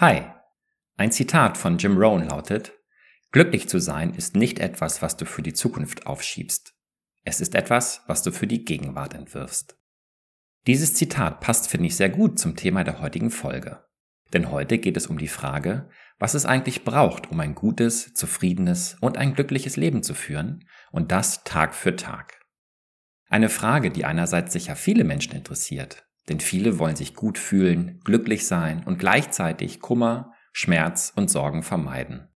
Hi. Ein Zitat von Jim Rohn lautet, Glücklich zu sein ist nicht etwas, was du für die Zukunft aufschiebst. Es ist etwas, was du für die Gegenwart entwirfst. Dieses Zitat passt, finde ich, sehr gut zum Thema der heutigen Folge. Denn heute geht es um die Frage, was es eigentlich braucht, um ein gutes, zufriedenes und ein glückliches Leben zu führen, und das Tag für Tag. Eine Frage, die einerseits sicher viele Menschen interessiert, denn viele wollen sich gut fühlen, glücklich sein und gleichzeitig Kummer, Schmerz und Sorgen vermeiden.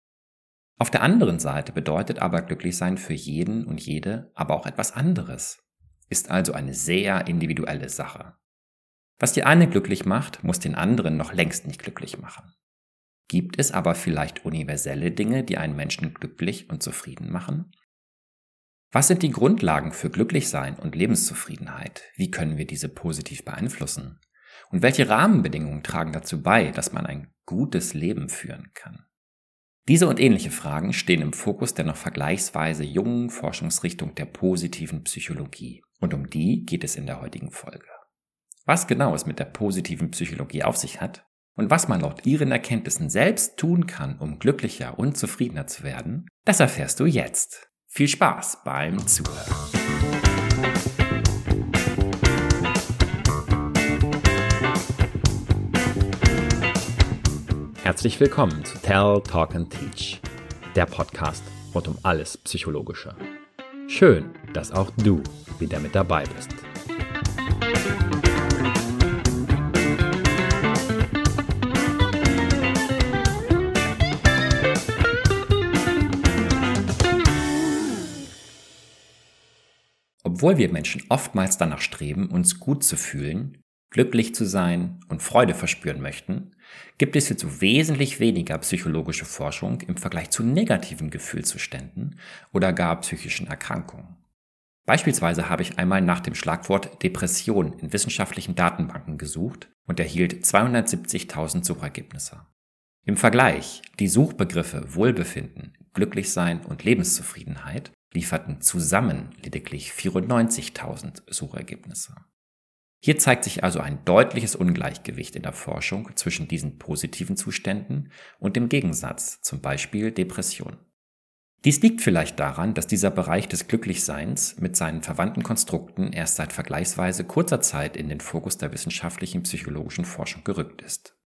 Auf der anderen Seite bedeutet aber glücklich sein für jeden und jede aber auch etwas anderes, ist also eine sehr individuelle Sache. Was die eine glücklich macht, muss den anderen noch längst nicht glücklich machen. Gibt es aber vielleicht universelle Dinge, die einen Menschen glücklich und zufrieden machen? Was sind die Grundlagen für Glücklichsein und Lebenszufriedenheit? Wie können wir diese positiv beeinflussen? Und welche Rahmenbedingungen tragen dazu bei, dass man ein gutes Leben führen kann? Diese und ähnliche Fragen stehen im Fokus der noch vergleichsweise jungen Forschungsrichtung der positiven Psychologie. Und um die geht es in der heutigen Folge. Was genau es mit der positiven Psychologie auf sich hat und was man laut ihren Erkenntnissen selbst tun kann, um glücklicher und zufriedener zu werden, das erfährst du jetzt. Viel Spaß beim Zuhören. Herzlich willkommen zu Tell, Talk and Teach, der Podcast rund um alles Psychologische. Schön, dass auch du wieder mit dabei bist. Obwohl wir Menschen oftmals danach streben, uns gut zu fühlen, glücklich zu sein und Freude verspüren möchten, gibt es hierzu wesentlich weniger psychologische Forschung im Vergleich zu negativen Gefühlszuständen oder gar psychischen Erkrankungen. Beispielsweise habe ich einmal nach dem Schlagwort Depression in wissenschaftlichen Datenbanken gesucht und erhielt 270.000 Suchergebnisse. Im Vergleich die Suchbegriffe Wohlbefinden, Glücklichsein und Lebenszufriedenheit lieferten zusammen lediglich 94.000 Suchergebnisse. Hier zeigt sich also ein deutliches Ungleichgewicht in der Forschung zwischen diesen positiven Zuständen und dem Gegensatz, zum Beispiel Depression. Dies liegt vielleicht daran, dass dieser Bereich des Glücklichseins mit seinen verwandten Konstrukten erst seit vergleichsweise kurzer Zeit in den Fokus der wissenschaftlichen psychologischen Forschung gerückt ist.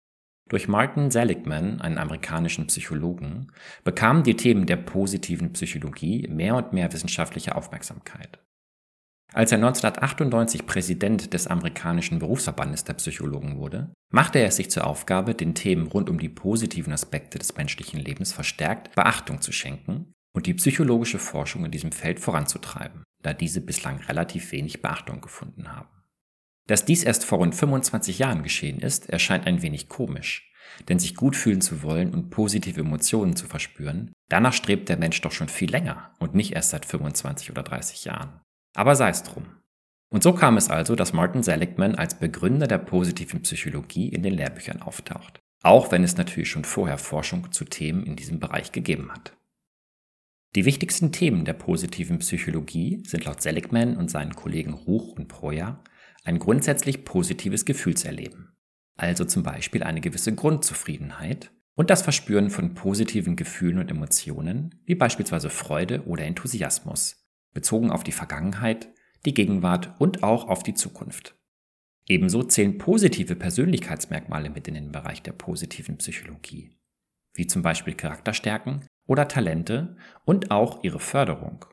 Durch Martin Seligman, einen amerikanischen Psychologen, bekamen die Themen der positiven Psychologie mehr und mehr wissenschaftliche Aufmerksamkeit. Als er 1998 Präsident des amerikanischen Berufsverbandes der Psychologen wurde, machte er es sich zur Aufgabe, den Themen rund um die positiven Aspekte des menschlichen Lebens verstärkt Beachtung zu schenken und die psychologische Forschung in diesem Feld voranzutreiben, da diese bislang relativ wenig Beachtung gefunden haben. Dass dies erst vor rund 25 Jahren geschehen ist, erscheint ein wenig komisch, denn sich gut fühlen zu wollen und positive Emotionen zu verspüren, danach strebt der Mensch doch schon viel länger und nicht erst seit 25 oder 30 Jahren. Aber sei es drum. Und so kam es also, dass Martin Seligman als Begründer der positiven Psychologie in den Lehrbüchern auftaucht, auch wenn es natürlich schon vorher Forschung zu Themen in diesem Bereich gegeben hat. Die wichtigsten Themen der positiven Psychologie sind laut Seligman und seinen Kollegen Ruch und Proja ein grundsätzlich positives Gefühlserleben, also zum Beispiel eine gewisse Grundzufriedenheit und das Verspüren von positiven Gefühlen und Emotionen, wie beispielsweise Freude oder Enthusiasmus, bezogen auf die Vergangenheit, die Gegenwart und auch auf die Zukunft. Ebenso zählen positive Persönlichkeitsmerkmale mit in den Bereich der positiven Psychologie, wie zum Beispiel Charakterstärken oder Talente und auch ihre Förderung.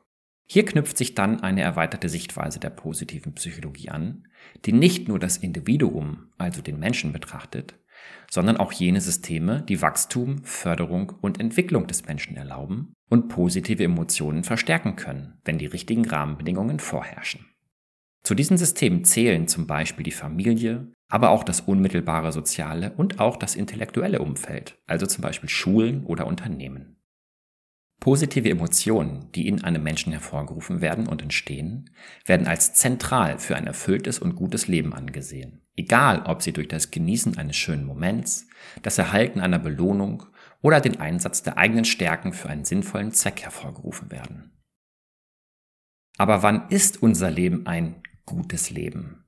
Hier knüpft sich dann eine erweiterte Sichtweise der positiven Psychologie an, die nicht nur das Individuum, also den Menschen betrachtet, sondern auch jene Systeme, die Wachstum, Förderung und Entwicklung des Menschen erlauben und positive Emotionen verstärken können, wenn die richtigen Rahmenbedingungen vorherrschen. Zu diesen Systemen zählen zum Beispiel die Familie, aber auch das unmittelbare soziale und auch das intellektuelle Umfeld, also zum Beispiel Schulen oder Unternehmen. Positive Emotionen, die in einem Menschen hervorgerufen werden und entstehen, werden als zentral für ein erfülltes und gutes Leben angesehen. Egal, ob sie durch das Genießen eines schönen Moments, das Erhalten einer Belohnung oder den Einsatz der eigenen Stärken für einen sinnvollen Zweck hervorgerufen werden. Aber wann ist unser Leben ein gutes Leben?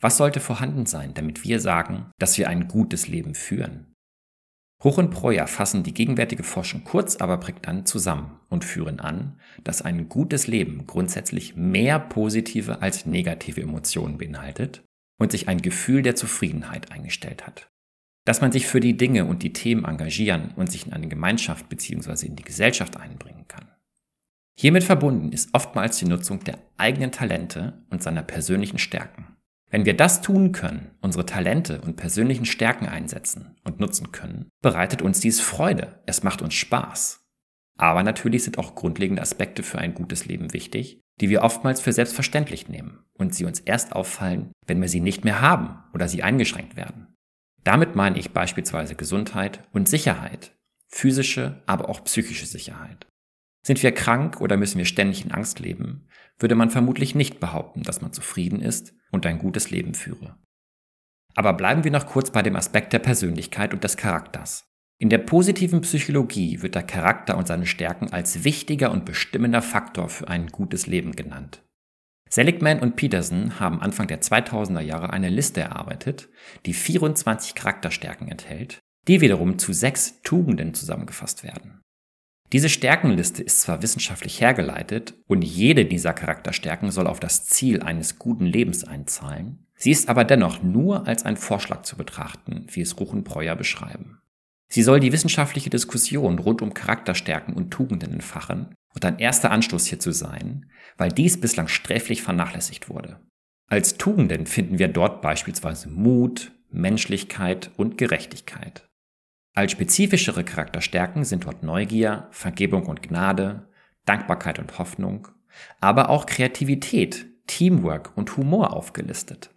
Was sollte vorhanden sein, damit wir sagen, dass wir ein gutes Leben führen? Hoch und Breuer fassen die gegenwärtige Forschung kurz, aber prägnant zusammen und führen an, dass ein gutes Leben grundsätzlich mehr positive als negative Emotionen beinhaltet und sich ein Gefühl der Zufriedenheit eingestellt hat. Dass man sich für die Dinge und die Themen engagieren und sich in eine Gemeinschaft bzw. in die Gesellschaft einbringen kann. Hiermit verbunden ist oftmals die Nutzung der eigenen Talente und seiner persönlichen Stärken. Wenn wir das tun können, unsere Talente und persönlichen Stärken einsetzen und nutzen können, bereitet uns dies Freude, es macht uns Spaß. Aber natürlich sind auch grundlegende Aspekte für ein gutes Leben wichtig, die wir oftmals für selbstverständlich nehmen und sie uns erst auffallen, wenn wir sie nicht mehr haben oder sie eingeschränkt werden. Damit meine ich beispielsweise Gesundheit und Sicherheit, physische, aber auch psychische Sicherheit. Sind wir krank oder müssen wir ständig in Angst leben, würde man vermutlich nicht behaupten, dass man zufrieden ist und ein gutes Leben führe. Aber bleiben wir noch kurz bei dem Aspekt der Persönlichkeit und des Charakters. In der positiven Psychologie wird der Charakter und seine Stärken als wichtiger und bestimmender Faktor für ein gutes Leben genannt. Seligman und Peterson haben Anfang der 2000er Jahre eine Liste erarbeitet, die 24 Charakterstärken enthält, die wiederum zu sechs Tugenden zusammengefasst werden. Diese Stärkenliste ist zwar wissenschaftlich hergeleitet und jede dieser Charakterstärken soll auf das Ziel eines guten Lebens einzahlen, sie ist aber dennoch nur als ein Vorschlag zu betrachten, wie es Ruch und Breuer beschreiben. Sie soll die wissenschaftliche Diskussion rund um Charakterstärken und Tugenden entfachen und ein erster Anstoß hierzu sein, weil dies bislang sträflich vernachlässigt wurde. Als Tugenden finden wir dort beispielsweise Mut, Menschlichkeit und Gerechtigkeit. Als spezifischere Charakterstärken sind dort Neugier, Vergebung und Gnade, Dankbarkeit und Hoffnung, aber auch Kreativität, Teamwork und Humor aufgelistet.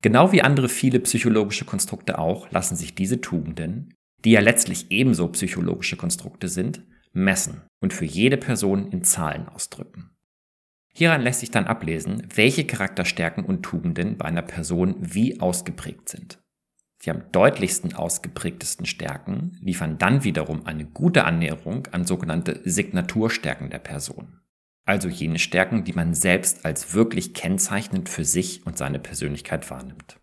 Genau wie andere viele psychologische Konstrukte auch lassen sich diese Tugenden, die ja letztlich ebenso psychologische Konstrukte sind, messen und für jede Person in Zahlen ausdrücken. Hieran lässt sich dann ablesen, welche Charakterstärken und Tugenden bei einer Person wie ausgeprägt sind. Die am deutlichsten ausgeprägtesten Stärken liefern dann wiederum eine gute Annäherung an sogenannte Signaturstärken der Person. Also jene Stärken, die man selbst als wirklich kennzeichnend für sich und seine Persönlichkeit wahrnimmt.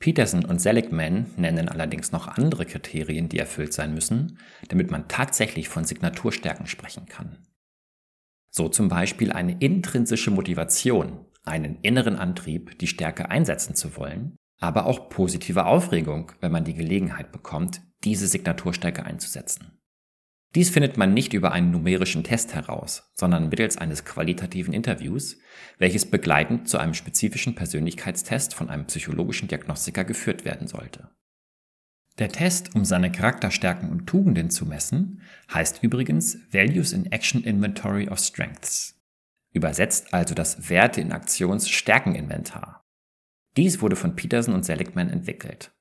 Peterson und Seligman nennen allerdings noch andere Kriterien, die erfüllt sein müssen, damit man tatsächlich von Signaturstärken sprechen kann. So zum Beispiel eine intrinsische Motivation, einen inneren Antrieb, die Stärke einsetzen zu wollen, aber auch positive Aufregung, wenn man die Gelegenheit bekommt, diese Signaturstärke einzusetzen. Dies findet man nicht über einen numerischen Test heraus, sondern mittels eines qualitativen Interviews, welches begleitend zu einem spezifischen Persönlichkeitstest von einem psychologischen Diagnostiker geführt werden sollte. Der Test, um seine Charakterstärken und Tugenden zu messen, heißt übrigens Values in Action Inventory of Strengths. Übersetzt also das Werte in Aktions Stärkeninventar. Dies wurde von Peterson und Seligman entwickelt.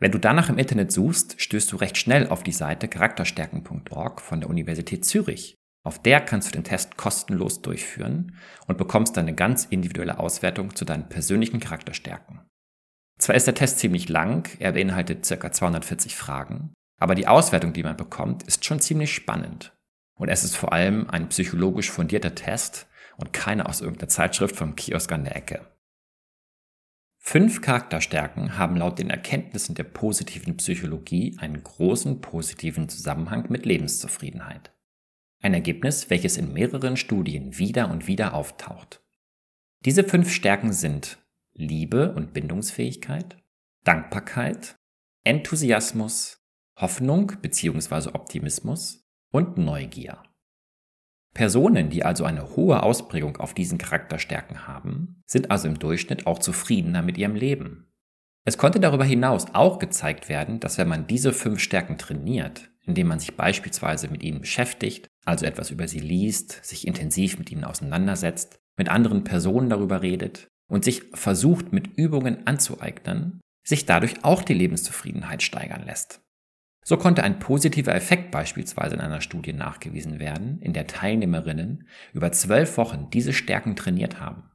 Wenn du danach im Internet suchst, stößt du recht schnell auf die Seite charakterstärken.org von der Universität Zürich. Auf der kannst du den Test kostenlos durchführen und bekommst eine ganz individuelle Auswertung zu deinen persönlichen Charakterstärken. Zwar ist der Test ziemlich lang, er beinhaltet ca. 240 Fragen, aber die Auswertung, die man bekommt, ist schon ziemlich spannend. Und es ist vor allem ein psychologisch fundierter Test und keine aus irgendeiner Zeitschrift vom Kiosk an der Ecke. Fünf Charakterstärken haben laut den Erkenntnissen der positiven Psychologie einen großen positiven Zusammenhang mit Lebenszufriedenheit. Ein Ergebnis, welches in mehreren Studien wieder und wieder auftaucht. Diese fünf Stärken sind Liebe und Bindungsfähigkeit, Dankbarkeit, Enthusiasmus, Hoffnung bzw. Optimismus und Neugier. Personen, die also eine hohe Ausprägung auf diesen Charakterstärken haben, sind also im Durchschnitt auch zufriedener mit ihrem Leben. Es konnte darüber hinaus auch gezeigt werden, dass wenn man diese fünf Stärken trainiert, indem man sich beispielsweise mit ihnen beschäftigt, also etwas über sie liest, sich intensiv mit ihnen auseinandersetzt, mit anderen Personen darüber redet und sich versucht mit Übungen anzueignen, sich dadurch auch die Lebenszufriedenheit steigern lässt. So konnte ein positiver Effekt beispielsweise in einer Studie nachgewiesen werden, in der Teilnehmerinnen über zwölf Wochen diese Stärken trainiert haben.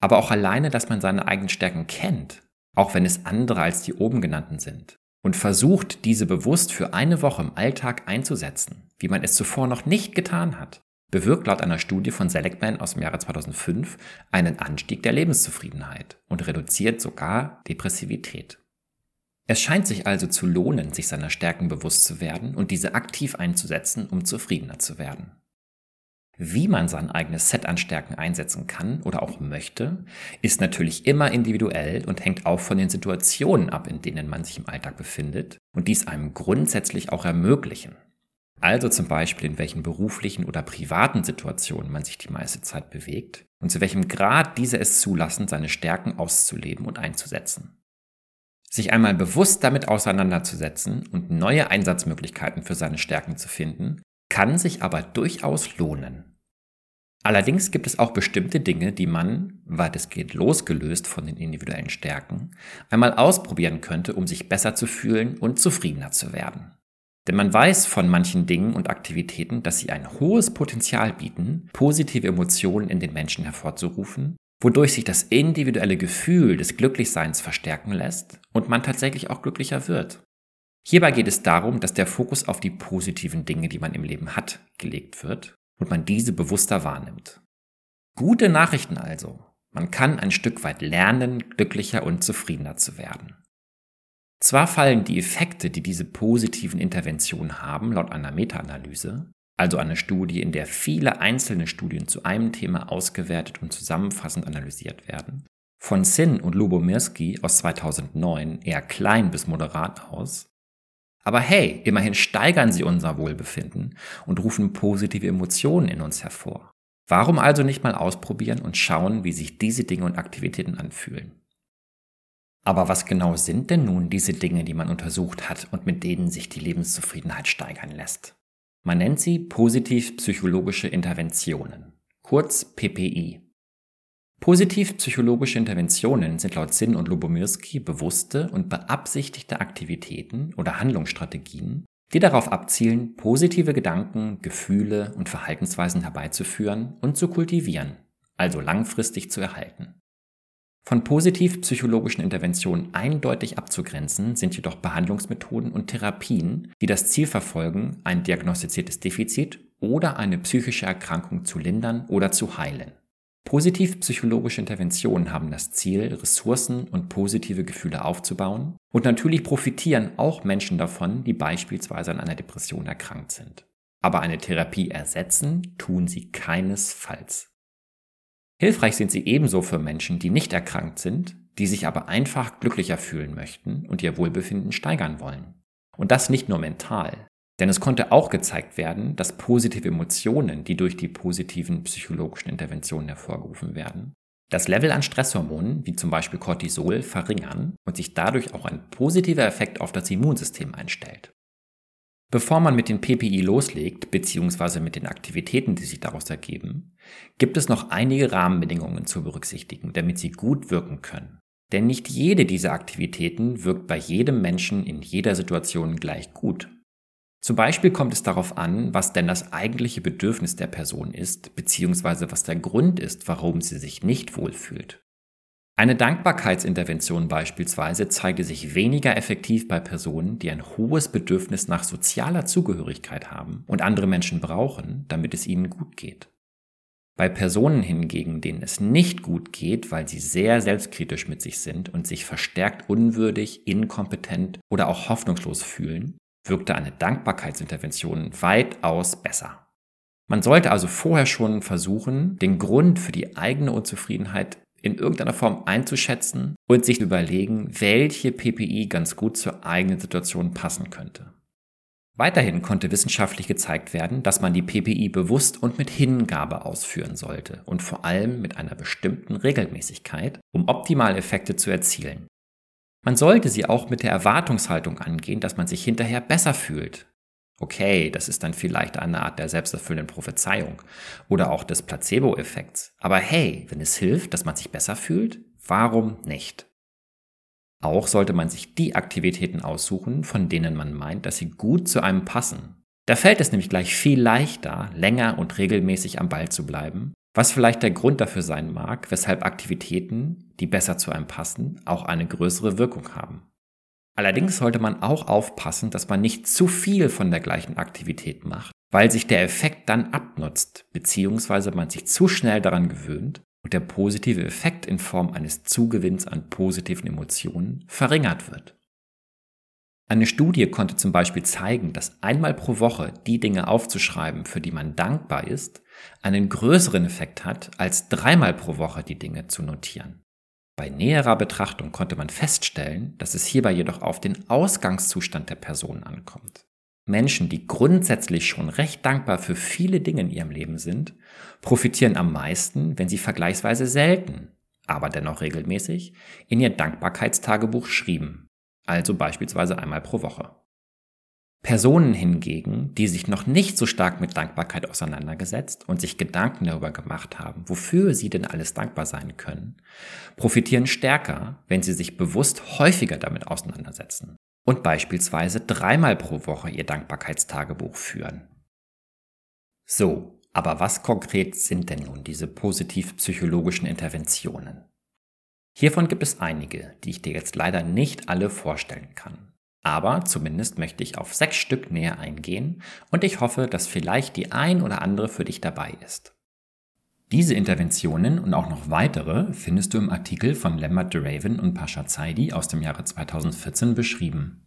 Aber auch alleine, dass man seine eigenen Stärken kennt, auch wenn es andere als die oben genannten sind, und versucht, diese bewusst für eine Woche im Alltag einzusetzen, wie man es zuvor noch nicht getan hat, bewirkt laut einer Studie von Seligman aus dem Jahre 2005 einen Anstieg der Lebenszufriedenheit und reduziert sogar Depressivität. Es scheint sich also zu lohnen, sich seiner Stärken bewusst zu werden und diese aktiv einzusetzen, um zufriedener zu werden. Wie man sein eigenes Set an Stärken einsetzen kann oder auch möchte, ist natürlich immer individuell und hängt auch von den Situationen ab, in denen man sich im Alltag befindet und dies einem grundsätzlich auch ermöglichen. Also zum Beispiel in welchen beruflichen oder privaten Situationen man sich die meiste Zeit bewegt und zu welchem Grad diese es zulassen, seine Stärken auszuleben und einzusetzen. Sich einmal bewusst damit auseinanderzusetzen und neue Einsatzmöglichkeiten für seine Stärken zu finden, kann sich aber durchaus lohnen. Allerdings gibt es auch bestimmte Dinge, die man, weil es geht losgelöst von den individuellen Stärken, einmal ausprobieren könnte, um sich besser zu fühlen und zufriedener zu werden. Denn man weiß von manchen Dingen und Aktivitäten, dass sie ein hohes Potenzial bieten, positive Emotionen in den Menschen hervorzurufen wodurch sich das individuelle Gefühl des Glücklichseins verstärken lässt und man tatsächlich auch glücklicher wird. Hierbei geht es darum, dass der Fokus auf die positiven Dinge, die man im Leben hat, gelegt wird und man diese bewusster wahrnimmt. Gute Nachrichten also. Man kann ein Stück weit lernen, glücklicher und zufriedener zu werden. Zwar fallen die Effekte, die diese positiven Interventionen haben, laut einer Meta-Analyse, also eine Studie, in der viele einzelne Studien zu einem Thema ausgewertet und zusammenfassend analysiert werden, von Sin und Lubomirski aus 2009 eher klein bis moderat aus. Aber hey, immerhin steigern sie unser Wohlbefinden und rufen positive Emotionen in uns hervor. Warum also nicht mal ausprobieren und schauen, wie sich diese Dinge und Aktivitäten anfühlen? Aber was genau sind denn nun diese Dinge, die man untersucht hat und mit denen sich die Lebenszufriedenheit steigern lässt? Man nennt sie positiv-psychologische Interventionen, kurz PPI. Positiv-psychologische Interventionen sind laut Sinn und Lubomirski bewusste und beabsichtigte Aktivitäten oder Handlungsstrategien, die darauf abzielen, positive Gedanken, Gefühle und Verhaltensweisen herbeizuführen und zu kultivieren, also langfristig zu erhalten. Von positiv-psychologischen Interventionen eindeutig abzugrenzen sind jedoch Behandlungsmethoden und Therapien, die das Ziel verfolgen, ein diagnostiziertes Defizit oder eine psychische Erkrankung zu lindern oder zu heilen. Positiv-psychologische Interventionen haben das Ziel, Ressourcen und positive Gefühle aufzubauen und natürlich profitieren auch Menschen davon, die beispielsweise an einer Depression erkrankt sind. Aber eine Therapie ersetzen tun sie keinesfalls. Hilfreich sind sie ebenso für Menschen, die nicht erkrankt sind, die sich aber einfach glücklicher fühlen möchten und ihr Wohlbefinden steigern wollen. Und das nicht nur mental. Denn es konnte auch gezeigt werden, dass positive Emotionen, die durch die positiven psychologischen Interventionen hervorgerufen werden, das Level an Stresshormonen, wie zum Beispiel Cortisol, verringern und sich dadurch auch ein positiver Effekt auf das Immunsystem einstellt. Bevor man mit den PPI loslegt, beziehungsweise mit den Aktivitäten, die sich daraus ergeben, gibt es noch einige Rahmenbedingungen zu berücksichtigen, damit sie gut wirken können. Denn nicht jede dieser Aktivitäten wirkt bei jedem Menschen in jeder Situation gleich gut. Zum Beispiel kommt es darauf an, was denn das eigentliche Bedürfnis der Person ist, beziehungsweise was der Grund ist, warum sie sich nicht wohlfühlt. Eine Dankbarkeitsintervention beispielsweise zeigte sich weniger effektiv bei Personen, die ein hohes Bedürfnis nach sozialer Zugehörigkeit haben und andere Menschen brauchen, damit es ihnen gut geht. Bei Personen hingegen, denen es nicht gut geht, weil sie sehr selbstkritisch mit sich sind und sich verstärkt unwürdig, inkompetent oder auch hoffnungslos fühlen, wirkte eine Dankbarkeitsintervention weitaus besser. Man sollte also vorher schon versuchen, den Grund für die eigene Unzufriedenheit in irgendeiner Form einzuschätzen und sich überlegen, welche PPI ganz gut zur eigenen Situation passen könnte. Weiterhin konnte wissenschaftlich gezeigt werden, dass man die PPI bewusst und mit Hingabe ausführen sollte und vor allem mit einer bestimmten Regelmäßigkeit, um optimale Effekte zu erzielen. Man sollte sie auch mit der Erwartungshaltung angehen, dass man sich hinterher besser fühlt, Okay, das ist dann vielleicht eine Art der selbsterfüllenden Prophezeiung oder auch des Placebo-Effekts. Aber hey, wenn es hilft, dass man sich besser fühlt, warum nicht? Auch sollte man sich die Aktivitäten aussuchen, von denen man meint, dass sie gut zu einem passen. Da fällt es nämlich gleich viel leichter, länger und regelmäßig am Ball zu bleiben, was vielleicht der Grund dafür sein mag, weshalb Aktivitäten, die besser zu einem passen, auch eine größere Wirkung haben. Allerdings sollte man auch aufpassen, dass man nicht zu viel von der gleichen Aktivität macht, weil sich der Effekt dann abnutzt, beziehungsweise man sich zu schnell daran gewöhnt und der positive Effekt in Form eines Zugewinns an positiven Emotionen verringert wird. Eine Studie konnte zum Beispiel zeigen, dass einmal pro Woche die Dinge aufzuschreiben, für die man dankbar ist, einen größeren Effekt hat, als dreimal pro Woche die Dinge zu notieren. Bei näherer Betrachtung konnte man feststellen, dass es hierbei jedoch auf den Ausgangszustand der Person ankommt. Menschen, die grundsätzlich schon recht dankbar für viele Dinge in ihrem Leben sind, profitieren am meisten, wenn sie vergleichsweise selten, aber dennoch regelmäßig, in ihr Dankbarkeitstagebuch schrieben, also beispielsweise einmal pro Woche. Personen hingegen, die sich noch nicht so stark mit Dankbarkeit auseinandergesetzt und sich Gedanken darüber gemacht haben, wofür sie denn alles dankbar sein können, profitieren stärker, wenn sie sich bewusst häufiger damit auseinandersetzen und beispielsweise dreimal pro Woche ihr Dankbarkeitstagebuch führen. So, aber was konkret sind denn nun diese positiv-psychologischen Interventionen? Hiervon gibt es einige, die ich dir jetzt leider nicht alle vorstellen kann. Aber zumindest möchte ich auf sechs Stück näher eingehen und ich hoffe, dass vielleicht die ein oder andere für dich dabei ist. Diese Interventionen und auch noch weitere findest du im Artikel von Lambert de Raven und Pasha Zaidi aus dem Jahre 2014 beschrieben.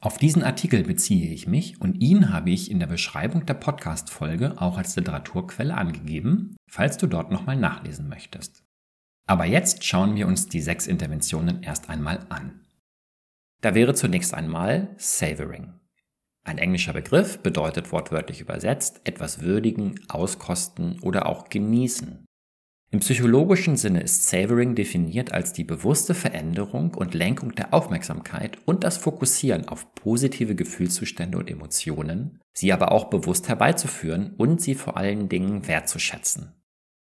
Auf diesen Artikel beziehe ich mich und ihn habe ich in der Beschreibung der Podcast-Folge auch als Literaturquelle angegeben, falls du dort nochmal nachlesen möchtest. Aber jetzt schauen wir uns die sechs Interventionen erst einmal an. Da wäre zunächst einmal Savoring. Ein englischer Begriff bedeutet wortwörtlich übersetzt etwas würdigen, auskosten oder auch genießen. Im psychologischen Sinne ist Savoring definiert als die bewusste Veränderung und Lenkung der Aufmerksamkeit und das Fokussieren auf positive Gefühlszustände und Emotionen, sie aber auch bewusst herbeizuführen und sie vor allen Dingen wertzuschätzen.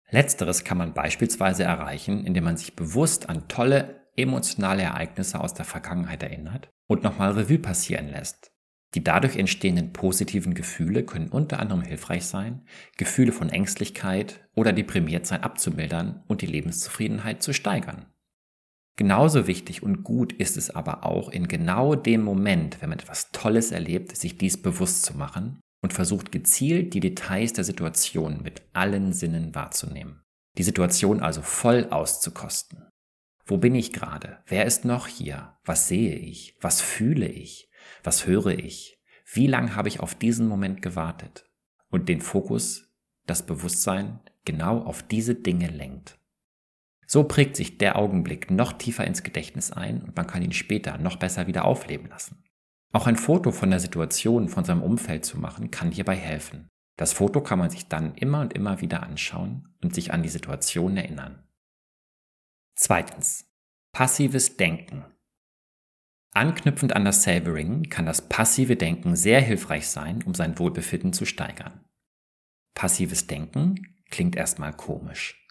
Letzteres kann man beispielsweise erreichen, indem man sich bewusst an tolle emotionale Ereignisse aus der Vergangenheit erinnert und nochmal Revue passieren lässt. Die dadurch entstehenden positiven Gefühle können unter anderem hilfreich sein, Gefühle von Ängstlichkeit oder Deprimiertsein abzumildern und die Lebenszufriedenheit zu steigern. Genauso wichtig und gut ist es aber auch, in genau dem Moment, wenn man etwas Tolles erlebt, sich dies bewusst zu machen und versucht gezielt die Details der Situation mit allen Sinnen wahrzunehmen. Die Situation also voll auszukosten. Wo bin ich gerade? Wer ist noch hier? Was sehe ich? Was fühle ich? Was höre ich? Wie lange habe ich auf diesen Moment gewartet? Und den Fokus, das Bewusstsein genau auf diese Dinge lenkt. So prägt sich der Augenblick noch tiefer ins Gedächtnis ein und man kann ihn später noch besser wieder aufleben lassen. Auch ein Foto von der Situation, von seinem Umfeld zu machen, kann hierbei helfen. Das Foto kann man sich dann immer und immer wieder anschauen und sich an die Situation erinnern. Zweitens. Passives Denken. Anknüpfend an das Savoring kann das passive Denken sehr hilfreich sein, um sein Wohlbefinden zu steigern. Passives Denken klingt erstmal komisch.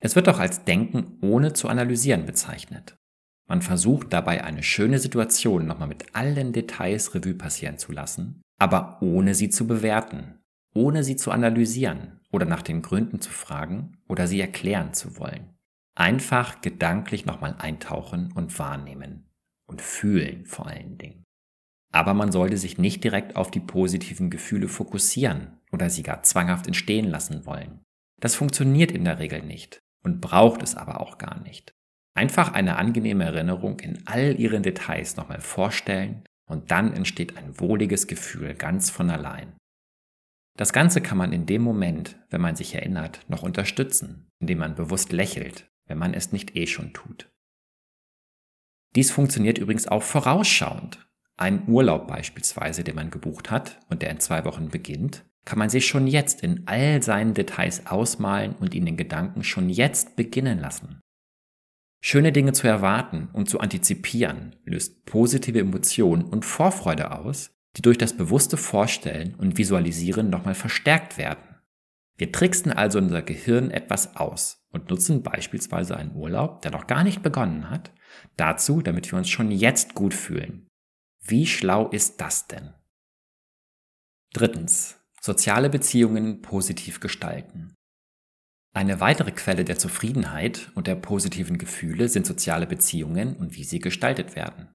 Es wird auch als Denken ohne zu analysieren bezeichnet. Man versucht dabei eine schöne Situation nochmal mit allen Details Revue passieren zu lassen, aber ohne sie zu bewerten, ohne sie zu analysieren oder nach den Gründen zu fragen oder sie erklären zu wollen. Einfach gedanklich nochmal eintauchen und wahrnehmen und fühlen vor allen Dingen. Aber man sollte sich nicht direkt auf die positiven Gefühle fokussieren oder sie gar zwanghaft entstehen lassen wollen. Das funktioniert in der Regel nicht und braucht es aber auch gar nicht. Einfach eine angenehme Erinnerung in all ihren Details nochmal vorstellen und dann entsteht ein wohliges Gefühl ganz von allein. Das Ganze kann man in dem Moment, wenn man sich erinnert, noch unterstützen, indem man bewusst lächelt, wenn man es nicht eh schon tut. Dies funktioniert übrigens auch vorausschauend. Ein Urlaub beispielsweise, den man gebucht hat und der in zwei Wochen beginnt, kann man sich schon jetzt in all seinen Details ausmalen und in Gedanken schon jetzt beginnen lassen. Schöne Dinge zu erwarten und zu antizipieren löst positive Emotionen und Vorfreude aus, die durch das bewusste Vorstellen und Visualisieren nochmal verstärkt werden. Wir tricksen also unser Gehirn etwas aus und nutzen beispielsweise einen Urlaub, der noch gar nicht begonnen hat, dazu, damit wir uns schon jetzt gut fühlen. Wie schlau ist das denn? Drittens. Soziale Beziehungen positiv gestalten. Eine weitere Quelle der Zufriedenheit und der positiven Gefühle sind soziale Beziehungen und wie sie gestaltet werden.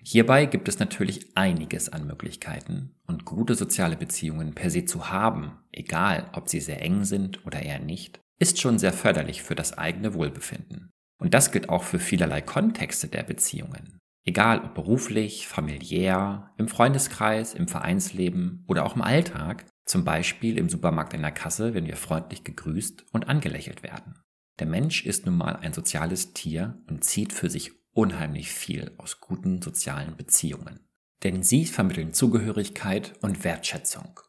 Hierbei gibt es natürlich einiges an Möglichkeiten und gute soziale Beziehungen per se zu haben, egal ob sie sehr eng sind oder eher nicht, ist schon sehr förderlich für das eigene Wohlbefinden. Und das gilt auch für vielerlei Kontexte der Beziehungen. Egal ob beruflich, familiär, im Freundeskreis, im Vereinsleben oder auch im Alltag, zum Beispiel im Supermarkt in der Kasse, wenn wir freundlich gegrüßt und angelächelt werden. Der Mensch ist nun mal ein soziales Tier und zieht für sich unheimlich viel aus guten sozialen Beziehungen. Denn sie vermitteln Zugehörigkeit und Wertschätzung.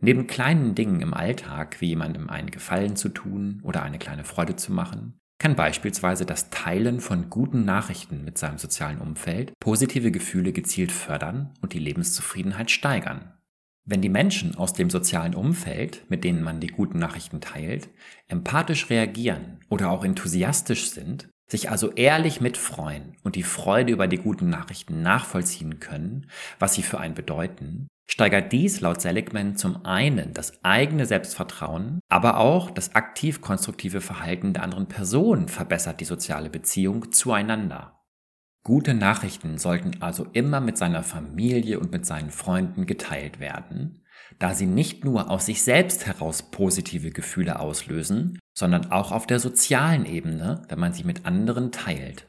Neben kleinen Dingen im Alltag, wie jemandem einen Gefallen zu tun oder eine kleine Freude zu machen, kann beispielsweise das Teilen von guten Nachrichten mit seinem sozialen Umfeld positive Gefühle gezielt fördern und die Lebenszufriedenheit steigern. Wenn die Menschen aus dem sozialen Umfeld, mit denen man die guten Nachrichten teilt, empathisch reagieren oder auch enthusiastisch sind, sich also ehrlich mitfreuen und die Freude über die guten Nachrichten nachvollziehen können, was sie für einen bedeuten, steigert dies laut Seligman zum einen das eigene Selbstvertrauen, aber auch das aktiv konstruktive Verhalten der anderen Person verbessert die soziale Beziehung zueinander. Gute Nachrichten sollten also immer mit seiner Familie und mit seinen Freunden geteilt werden, da sie nicht nur aus sich selbst heraus positive Gefühle auslösen, sondern auch auf der sozialen Ebene, wenn man sie mit anderen teilt.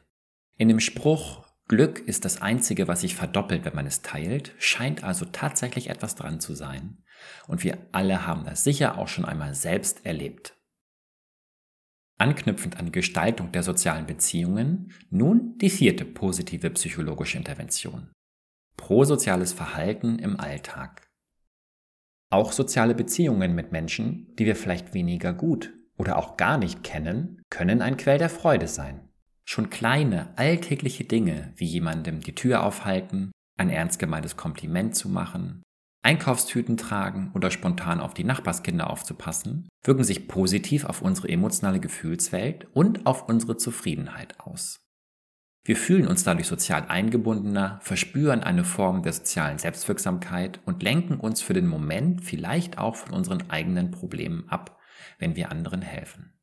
In dem Spruch Glück ist das Einzige, was sich verdoppelt, wenn man es teilt, scheint also tatsächlich etwas dran zu sein. Und wir alle haben das sicher auch schon einmal selbst erlebt. Anknüpfend an Gestaltung der sozialen Beziehungen, nun die vierte positive psychologische Intervention. Prosoziales Verhalten im Alltag. Auch soziale Beziehungen mit Menschen, die wir vielleicht weniger gut oder auch gar nicht kennen, können ein Quell der Freude sein. Schon kleine, alltägliche Dinge wie jemandem die Tür aufhalten, ein ernst gemeintes Kompliment zu machen, Einkaufstüten tragen oder spontan auf die Nachbarskinder aufzupassen, wirken sich positiv auf unsere emotionale Gefühlswelt und auf unsere Zufriedenheit aus. Wir fühlen uns dadurch sozial eingebundener, verspüren eine Form der sozialen Selbstwirksamkeit und lenken uns für den Moment vielleicht auch von unseren eigenen Problemen ab, wenn wir anderen helfen.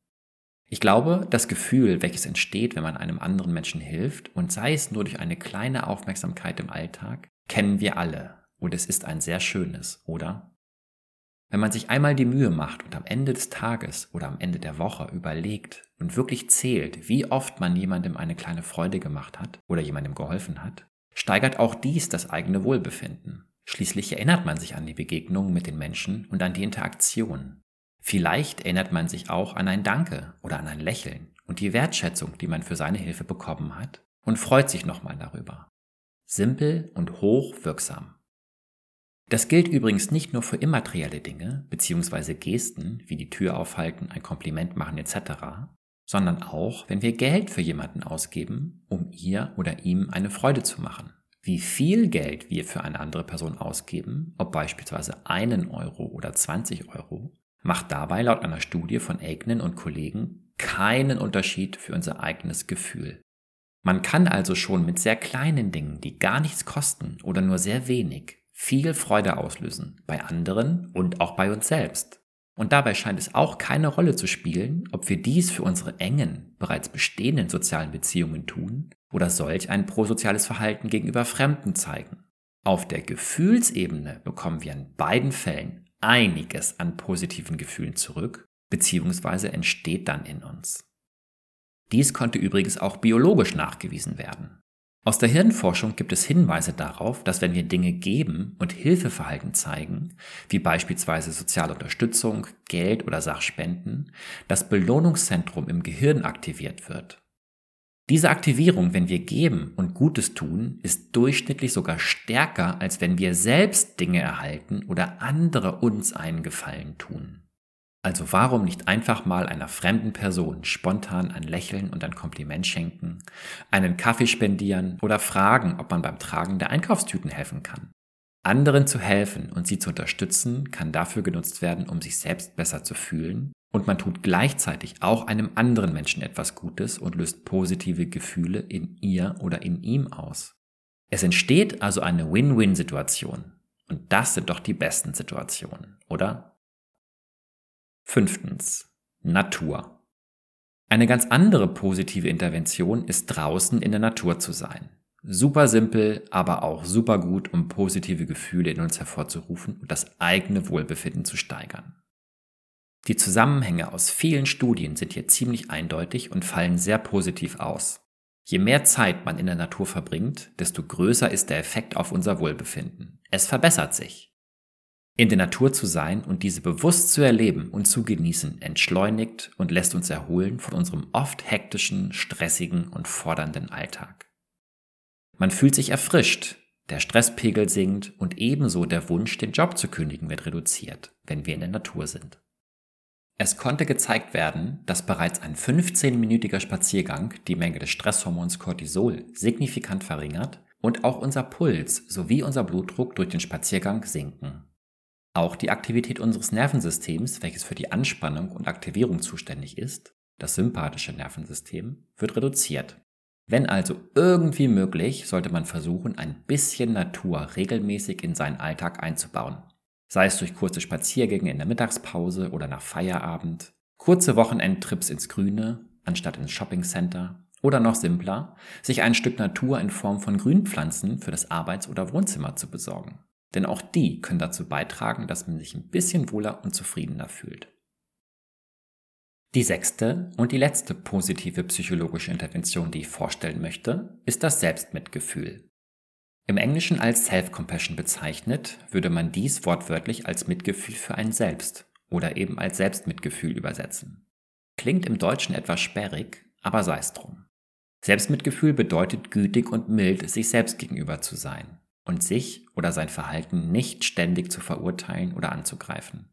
Ich glaube, das Gefühl, welches entsteht, wenn man einem anderen Menschen hilft, und sei es nur durch eine kleine Aufmerksamkeit im Alltag, kennen wir alle. Und es ist ein sehr schönes, oder? Wenn man sich einmal die Mühe macht und am Ende des Tages oder am Ende der Woche überlegt und wirklich zählt, wie oft man jemandem eine kleine Freude gemacht hat oder jemandem geholfen hat, steigert auch dies das eigene Wohlbefinden. Schließlich erinnert man sich an die Begegnungen mit den Menschen und an die Interaktion. Vielleicht erinnert man sich auch an ein Danke oder an ein Lächeln und die Wertschätzung, die man für seine Hilfe bekommen hat und freut sich nochmal darüber. Simpel und hochwirksam. Das gilt übrigens nicht nur für immaterielle Dinge bzw. Gesten wie die Tür aufhalten, ein Kompliment machen etc., sondern auch, wenn wir Geld für jemanden ausgeben, um ihr oder ihm eine Freude zu machen. Wie viel Geld wir für eine andere Person ausgeben, ob beispielsweise einen Euro oder 20 Euro, macht dabei laut einer Studie von Eignen und Kollegen keinen Unterschied für unser eigenes Gefühl. Man kann also schon mit sehr kleinen Dingen, die gar nichts kosten oder nur sehr wenig, viel Freude auslösen, bei anderen und auch bei uns selbst. Und dabei scheint es auch keine Rolle zu spielen, ob wir dies für unsere engen, bereits bestehenden sozialen Beziehungen tun oder solch ein prosoziales Verhalten gegenüber Fremden zeigen. Auf der Gefühlsebene bekommen wir in beiden Fällen einiges an positiven Gefühlen zurück, beziehungsweise entsteht dann in uns. Dies konnte übrigens auch biologisch nachgewiesen werden. Aus der Hirnforschung gibt es Hinweise darauf, dass wenn wir Dinge geben und Hilfeverhalten zeigen, wie beispielsweise soziale Unterstützung, Geld oder Sachspenden, das Belohnungszentrum im Gehirn aktiviert wird. Diese Aktivierung, wenn wir geben und Gutes tun, ist durchschnittlich sogar stärker, als wenn wir selbst Dinge erhalten oder andere uns einen Gefallen tun. Also warum nicht einfach mal einer fremden Person spontan ein Lächeln und ein Kompliment schenken, einen Kaffee spendieren oder fragen, ob man beim Tragen der Einkaufstüten helfen kann. Anderen zu helfen und sie zu unterstützen, kann dafür genutzt werden, um sich selbst besser zu fühlen und man tut gleichzeitig auch einem anderen Menschen etwas Gutes und löst positive Gefühle in ihr oder in ihm aus. Es entsteht also eine Win-Win-Situation. Und das sind doch die besten Situationen, oder? Fünftens. Natur. Eine ganz andere positive Intervention ist draußen in der Natur zu sein. Super simpel, aber auch super gut, um positive Gefühle in uns hervorzurufen und das eigene Wohlbefinden zu steigern. Die Zusammenhänge aus vielen Studien sind hier ziemlich eindeutig und fallen sehr positiv aus. Je mehr Zeit man in der Natur verbringt, desto größer ist der Effekt auf unser Wohlbefinden. Es verbessert sich. In der Natur zu sein und diese bewusst zu erleben und zu genießen, entschleunigt und lässt uns erholen von unserem oft hektischen, stressigen und fordernden Alltag. Man fühlt sich erfrischt, der Stresspegel sinkt und ebenso der Wunsch, den Job zu kündigen, wird reduziert, wenn wir in der Natur sind. Es konnte gezeigt werden, dass bereits ein 15-minütiger Spaziergang die Menge des Stresshormons Cortisol signifikant verringert und auch unser Puls sowie unser Blutdruck durch den Spaziergang sinken. Auch die Aktivität unseres Nervensystems, welches für die Anspannung und Aktivierung zuständig ist, das sympathische Nervensystem, wird reduziert. Wenn also irgendwie möglich, sollte man versuchen, ein bisschen Natur regelmäßig in seinen Alltag einzubauen. Sei es durch kurze Spaziergänge in der Mittagspause oder nach Feierabend, kurze Wochenendtrips ins Grüne anstatt ins Shoppingcenter oder noch simpler, sich ein Stück Natur in Form von Grünpflanzen für das Arbeits- oder Wohnzimmer zu besorgen. Denn auch die können dazu beitragen, dass man sich ein bisschen wohler und zufriedener fühlt. Die sechste und die letzte positive psychologische Intervention, die ich vorstellen möchte, ist das Selbstmitgefühl. Im Englischen als Self-Compassion bezeichnet, würde man dies wortwörtlich als Mitgefühl für einen selbst oder eben als Selbstmitgefühl übersetzen. Klingt im Deutschen etwas sperrig, aber sei es drum. Selbstmitgefühl bedeutet gütig und mild sich selbst gegenüber zu sein und sich oder sein Verhalten nicht ständig zu verurteilen oder anzugreifen.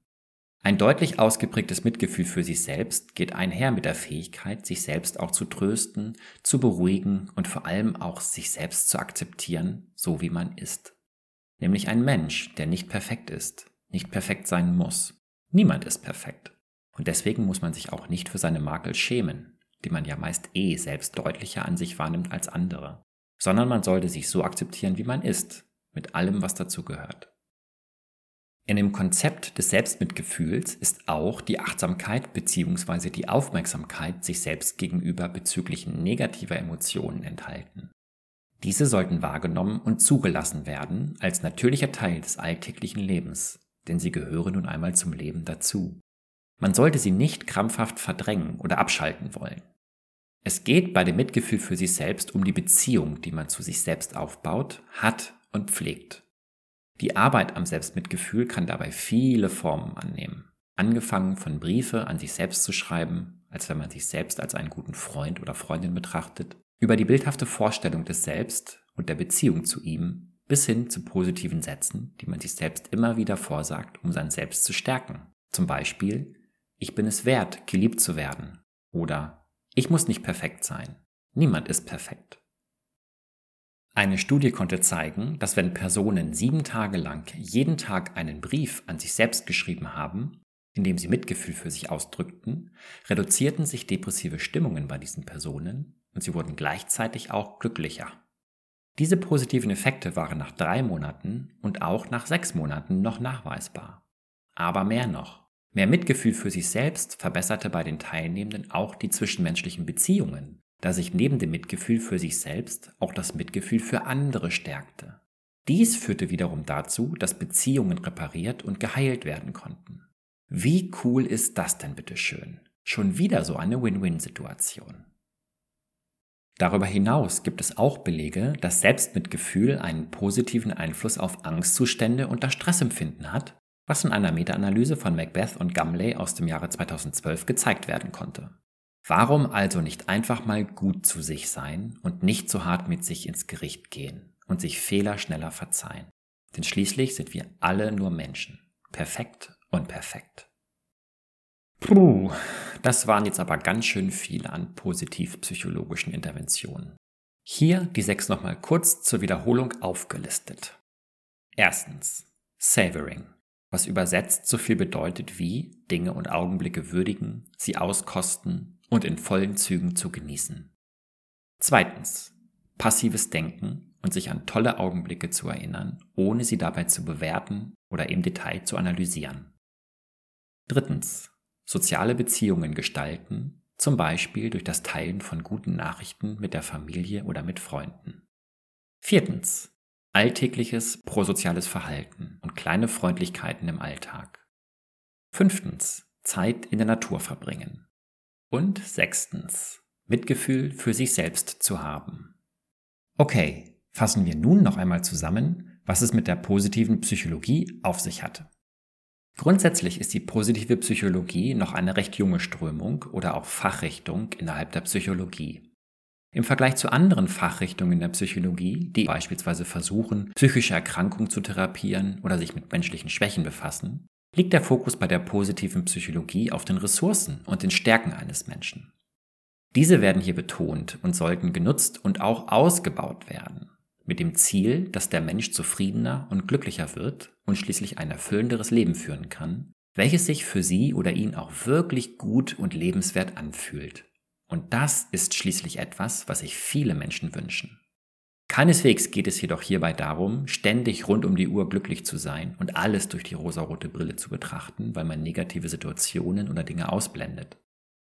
Ein deutlich ausgeprägtes Mitgefühl für sich selbst geht einher mit der Fähigkeit, sich selbst auch zu trösten, zu beruhigen und vor allem auch sich selbst zu akzeptieren, so wie man ist. Nämlich ein Mensch, der nicht perfekt ist, nicht perfekt sein muss. Niemand ist perfekt. Und deswegen muss man sich auch nicht für seine Makel schämen, die man ja meist eh selbst deutlicher an sich wahrnimmt als andere sondern man sollte sich so akzeptieren, wie man ist, mit allem, was dazu gehört. In dem Konzept des Selbstmitgefühls ist auch die Achtsamkeit bzw. die Aufmerksamkeit sich selbst gegenüber bezüglich negativer Emotionen enthalten. Diese sollten wahrgenommen und zugelassen werden als natürlicher Teil des alltäglichen Lebens, denn sie gehören nun einmal zum Leben dazu. Man sollte sie nicht krampfhaft verdrängen oder abschalten wollen. Es geht bei dem Mitgefühl für sich selbst um die Beziehung, die man zu sich selbst aufbaut, hat und pflegt. Die Arbeit am Selbstmitgefühl kann dabei viele Formen annehmen. Angefangen von Briefe an sich selbst zu schreiben, als wenn man sich selbst als einen guten Freund oder Freundin betrachtet, über die bildhafte Vorstellung des Selbst und der Beziehung zu ihm, bis hin zu positiven Sätzen, die man sich selbst immer wieder vorsagt, um sein Selbst zu stärken. Zum Beispiel, ich bin es wert, geliebt zu werden oder ich muss nicht perfekt sein. Niemand ist perfekt. Eine Studie konnte zeigen, dass wenn Personen sieben Tage lang jeden Tag einen Brief an sich selbst geschrieben haben, in dem sie Mitgefühl für sich ausdrückten, reduzierten sich depressive Stimmungen bei diesen Personen und sie wurden gleichzeitig auch glücklicher. Diese positiven Effekte waren nach drei Monaten und auch nach sechs Monaten noch nachweisbar. Aber mehr noch. Mehr Mitgefühl für sich selbst verbesserte bei den Teilnehmenden auch die zwischenmenschlichen Beziehungen, da sich neben dem Mitgefühl für sich selbst auch das Mitgefühl für andere stärkte. Dies führte wiederum dazu, dass Beziehungen repariert und geheilt werden konnten. Wie cool ist das denn bitteschön? Schon wieder so eine Win-Win-Situation. Darüber hinaus gibt es auch Belege, dass Selbstmitgefühl einen positiven Einfluss auf Angstzustände und das Stressempfinden hat was in einer Meta-Analyse von Macbeth und Gumley aus dem Jahre 2012 gezeigt werden konnte. Warum also nicht einfach mal gut zu sich sein und nicht so hart mit sich ins Gericht gehen und sich Fehler schneller verzeihen? Denn schließlich sind wir alle nur Menschen. Perfekt und perfekt. Puh, das waren jetzt aber ganz schön viele an positiv-psychologischen Interventionen. Hier die sechs nochmal kurz zur Wiederholung aufgelistet. Erstens, Savoring was übersetzt so viel bedeutet wie Dinge und Augenblicke würdigen, sie auskosten und in vollen Zügen zu genießen. Zweitens, passives Denken und sich an tolle Augenblicke zu erinnern, ohne sie dabei zu bewerten oder im Detail zu analysieren. Drittens, soziale Beziehungen gestalten, zum Beispiel durch das Teilen von guten Nachrichten mit der Familie oder mit Freunden. Viertens, alltägliches prosoziales Verhalten und kleine Freundlichkeiten im Alltag. Fünftens, Zeit in der Natur verbringen. Und sechstens, Mitgefühl für sich selbst zu haben. Okay, fassen wir nun noch einmal zusammen, was es mit der positiven Psychologie auf sich hat. Grundsätzlich ist die positive Psychologie noch eine recht junge Strömung oder auch Fachrichtung innerhalb der Psychologie. Im Vergleich zu anderen Fachrichtungen der Psychologie, die beispielsweise versuchen, psychische Erkrankungen zu therapieren oder sich mit menschlichen Schwächen befassen, liegt der Fokus bei der positiven Psychologie auf den Ressourcen und den Stärken eines Menschen. Diese werden hier betont und sollten genutzt und auch ausgebaut werden mit dem Ziel, dass der Mensch zufriedener und glücklicher wird und schließlich ein erfüllenderes Leben führen kann, welches sich für sie oder ihn auch wirklich gut und lebenswert anfühlt. Und das ist schließlich etwas, was sich viele Menschen wünschen. Keineswegs geht es jedoch hierbei darum, ständig rund um die Uhr glücklich zu sein und alles durch die rosarote Brille zu betrachten, weil man negative Situationen oder Dinge ausblendet.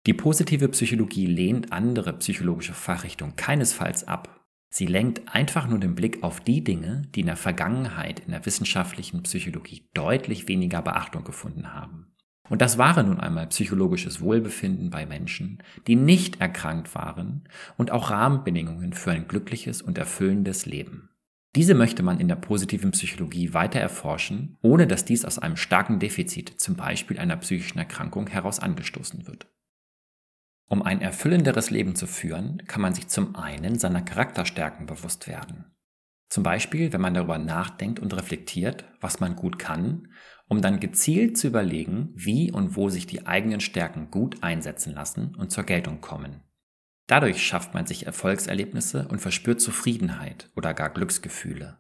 Die positive Psychologie lehnt andere psychologische Fachrichtungen keinesfalls ab Sie lenkt einfach nur den Blick auf die Dinge, die in der Vergangenheit in der wissenschaftlichen Psychologie deutlich weniger Beachtung gefunden haben. Und das war nun einmal psychologisches Wohlbefinden bei Menschen, die nicht erkrankt waren und auch Rahmenbedingungen für ein glückliches und erfüllendes Leben. Diese möchte man in der positiven Psychologie weiter erforschen, ohne dass dies aus einem starken Defizit, zum Beispiel einer psychischen Erkrankung, heraus angestoßen wird. Um ein erfüllenderes Leben zu führen, kann man sich zum einen seiner Charakterstärken bewusst werden. Zum Beispiel, wenn man darüber nachdenkt und reflektiert, was man gut kann, um dann gezielt zu überlegen, wie und wo sich die eigenen Stärken gut einsetzen lassen und zur Geltung kommen. Dadurch schafft man sich Erfolgserlebnisse und verspürt Zufriedenheit oder gar Glücksgefühle.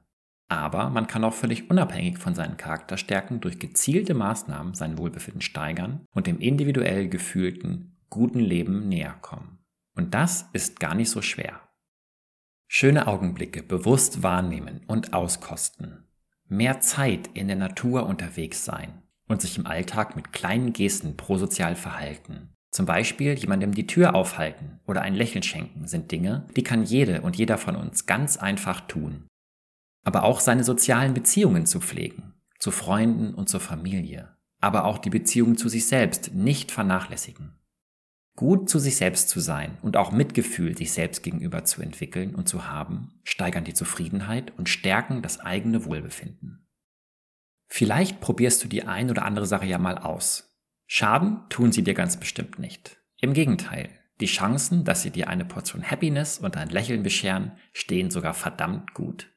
Aber man kann auch völlig unabhängig von seinen Charakterstärken durch gezielte Maßnahmen sein Wohlbefinden steigern und dem individuell gefühlten guten Leben näher kommen. Und das ist gar nicht so schwer. Schöne Augenblicke bewusst wahrnehmen und auskosten. Mehr Zeit in der Natur unterwegs sein und sich im Alltag mit kleinen Gesten prosozial verhalten. Zum Beispiel jemandem die Tür aufhalten oder ein Lächeln schenken sind Dinge, die kann jede und jeder von uns ganz einfach tun. Aber auch seine sozialen Beziehungen zu pflegen, zu Freunden und zur Familie, aber auch die Beziehung zu sich selbst nicht vernachlässigen. Gut zu sich selbst zu sein und auch Mitgefühl sich selbst gegenüber zu entwickeln und zu haben, steigern die Zufriedenheit und stärken das eigene Wohlbefinden. Vielleicht probierst du die ein oder andere Sache ja mal aus. Schaden tun sie dir ganz bestimmt nicht. Im Gegenteil, die Chancen, dass sie dir eine Portion Happiness und ein Lächeln bescheren, stehen sogar verdammt gut.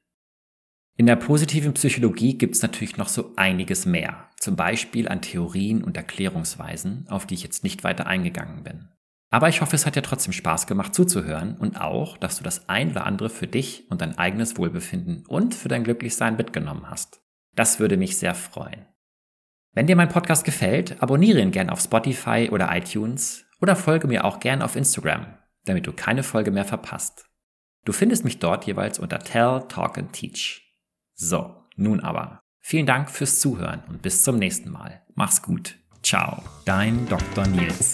In der positiven Psychologie gibt es natürlich noch so einiges mehr, zum Beispiel an Theorien und Erklärungsweisen, auf die ich jetzt nicht weiter eingegangen bin. Aber ich hoffe, es hat dir trotzdem Spaß gemacht zuzuhören und auch, dass du das ein oder andere für dich und dein eigenes Wohlbefinden und für dein Glücklichsein mitgenommen hast. Das würde mich sehr freuen. Wenn dir mein Podcast gefällt, abonniere ihn gern auf Spotify oder iTunes oder folge mir auch gern auf Instagram, damit du keine Folge mehr verpasst. Du findest mich dort jeweils unter Tell, Talk and Teach. So, nun aber. Vielen Dank fürs Zuhören und bis zum nächsten Mal. Mach's gut. Ciao, dein Dr. Nils.